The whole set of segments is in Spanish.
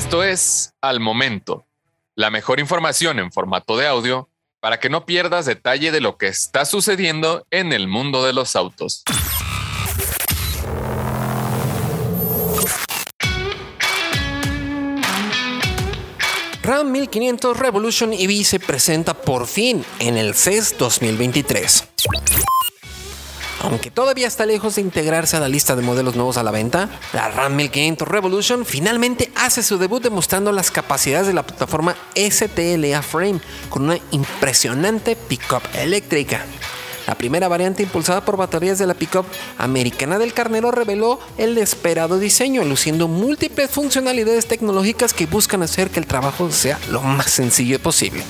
Esto es Al Momento, la mejor información en formato de audio para que no pierdas detalle de lo que está sucediendo en el mundo de los autos. RAM 1500 Revolution EV se presenta por fin en el CES 2023. Aunque todavía está lejos de integrarse a la lista de modelos nuevos a la venta, la RAM 1500 Revolution finalmente hace su debut demostrando las capacidades de la plataforma STLA Frame con una impresionante pickup eléctrica. La primera variante impulsada por baterías de la pickup americana del carnero reveló el esperado diseño, luciendo múltiples funcionalidades tecnológicas que buscan hacer que el trabajo sea lo más sencillo posible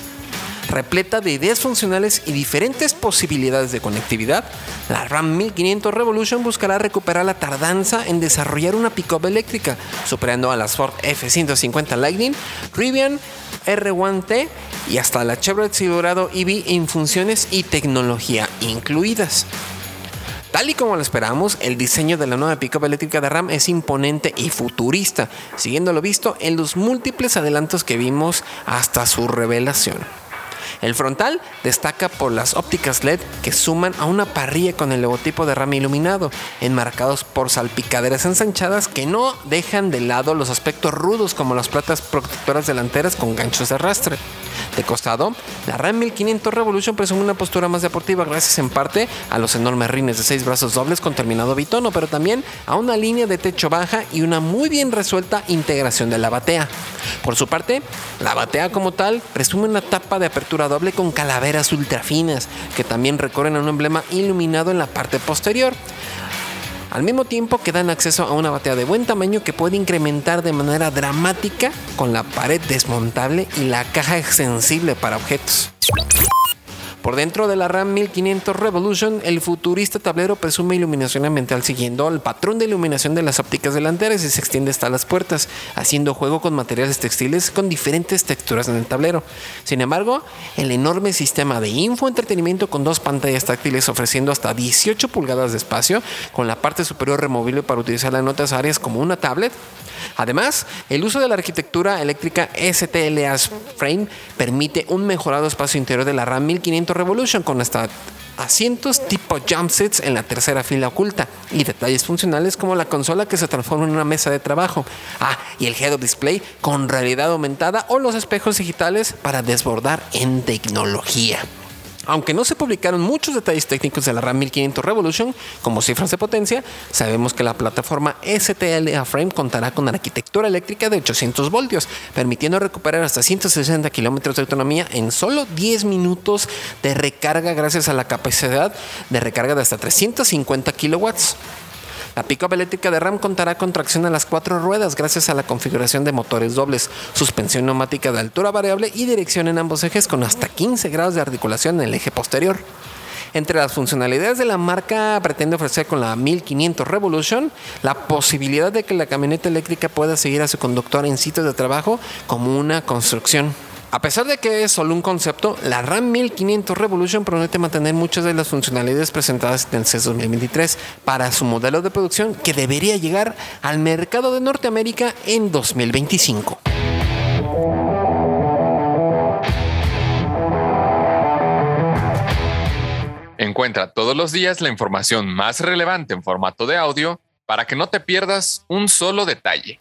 repleta de ideas funcionales y diferentes posibilidades de conectividad, la RAM 1500 Revolution buscará recuperar la tardanza en desarrollar una pickup eléctrica, superando a las Ford F-150 Lightning, Rivian R1T y hasta la Chevrolet Silverado EV en funciones y tecnología incluidas. Tal y como lo esperamos, el diseño de la nueva pickup eléctrica de RAM es imponente y futurista, siguiendo lo visto en los múltiples adelantos que vimos hasta su revelación. El frontal destaca por las ópticas LED que suman a una parrilla con el logotipo de RAM iluminado, enmarcados por salpicaderas ensanchadas que no dejan de lado los aspectos rudos como las platas protectoras delanteras con ganchos de arrastre. De costado, la RAM 1500 Revolution presume una postura más deportiva gracias en parte a los enormes rines de seis brazos dobles con terminado bitono, pero también a una línea de techo baja y una muy bien resuelta integración de la batea. Por su parte, la batea como tal presume una tapa de apertura doble con calaveras ultra finas que también recorren a un emblema iluminado en la parte posterior. Al mismo tiempo que dan acceso a una batea de buen tamaño que puede incrementar de manera dramática con la pared desmontable y la caja extensible para objetos. Por dentro de la RAM 1500 Revolution, el futurista tablero presume iluminación ambiental siguiendo el patrón de iluminación de las ópticas delanteras y se extiende hasta las puertas, haciendo juego con materiales textiles con diferentes texturas en el tablero. Sin embargo, el enorme sistema de infoentretenimiento con dos pantallas táctiles ofreciendo hasta 18 pulgadas de espacio, con la parte superior removible para utilizarla en otras áreas como una tablet, Además, el uso de la arquitectura eléctrica STLA Frame permite un mejorado espacio interior de la RAM 1500 Revolution con hasta asientos tipo jump seats en la tercera fila oculta y detalles funcionales como la consola que se transforma en una mesa de trabajo. Ah, y el head-up display con realidad aumentada o los espejos digitales para desbordar en tecnología. Aunque no se publicaron muchos detalles técnicos de la RAM 1500 Revolution como cifras de potencia, sabemos que la plataforma STLA Frame contará con arquitectura eléctrica de 800 voltios, permitiendo recuperar hasta 160 kilómetros de autonomía en solo 10 minutos de recarga gracias a la capacidad de recarga de hasta 350 kilowatts. La pickup eléctrica de RAM contará con tracción a las cuatro ruedas gracias a la configuración de motores dobles, suspensión neumática de altura variable y dirección en ambos ejes con hasta 15 grados de articulación en el eje posterior. Entre las funcionalidades de la marca pretende ofrecer con la 1500 Revolution la posibilidad de que la camioneta eléctrica pueda seguir a su conductor en sitios de trabajo como una construcción. A pesar de que es solo un concepto, la RAM 1500 Revolution promete mantener muchas de las funcionalidades presentadas en el CES 2023 para su modelo de producción que debería llegar al mercado de Norteamérica en 2025. Encuentra todos los días la información más relevante en formato de audio para que no te pierdas un solo detalle.